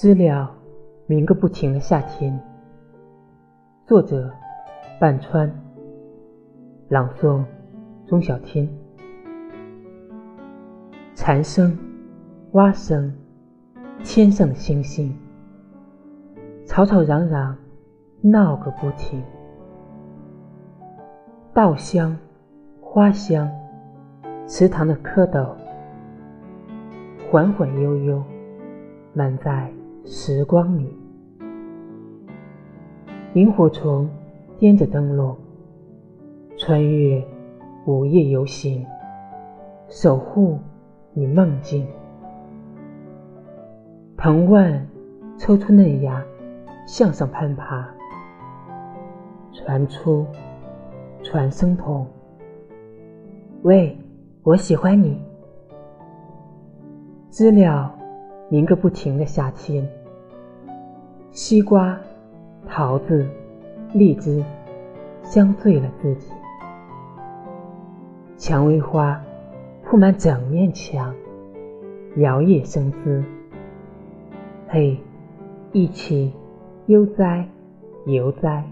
知了鸣个不停的夏天。作者：半川。朗诵：钟小天。蝉声、蛙声，天上的星星，吵吵嚷嚷，闹个不停。稻香、花香，池塘的蝌蚪，缓缓悠悠，满载。时光里，萤火虫点着灯笼，穿越午夜游行，守护你梦境。藤蔓抽出嫩芽，向上攀爬，传出传声筒。喂，我喜欢你。知了鸣个不停的夏天。西瓜、桃子、荔枝，香醉了自己。蔷薇花铺满整面墙，摇曳生姿。嘿，一起悠哉，悠哉。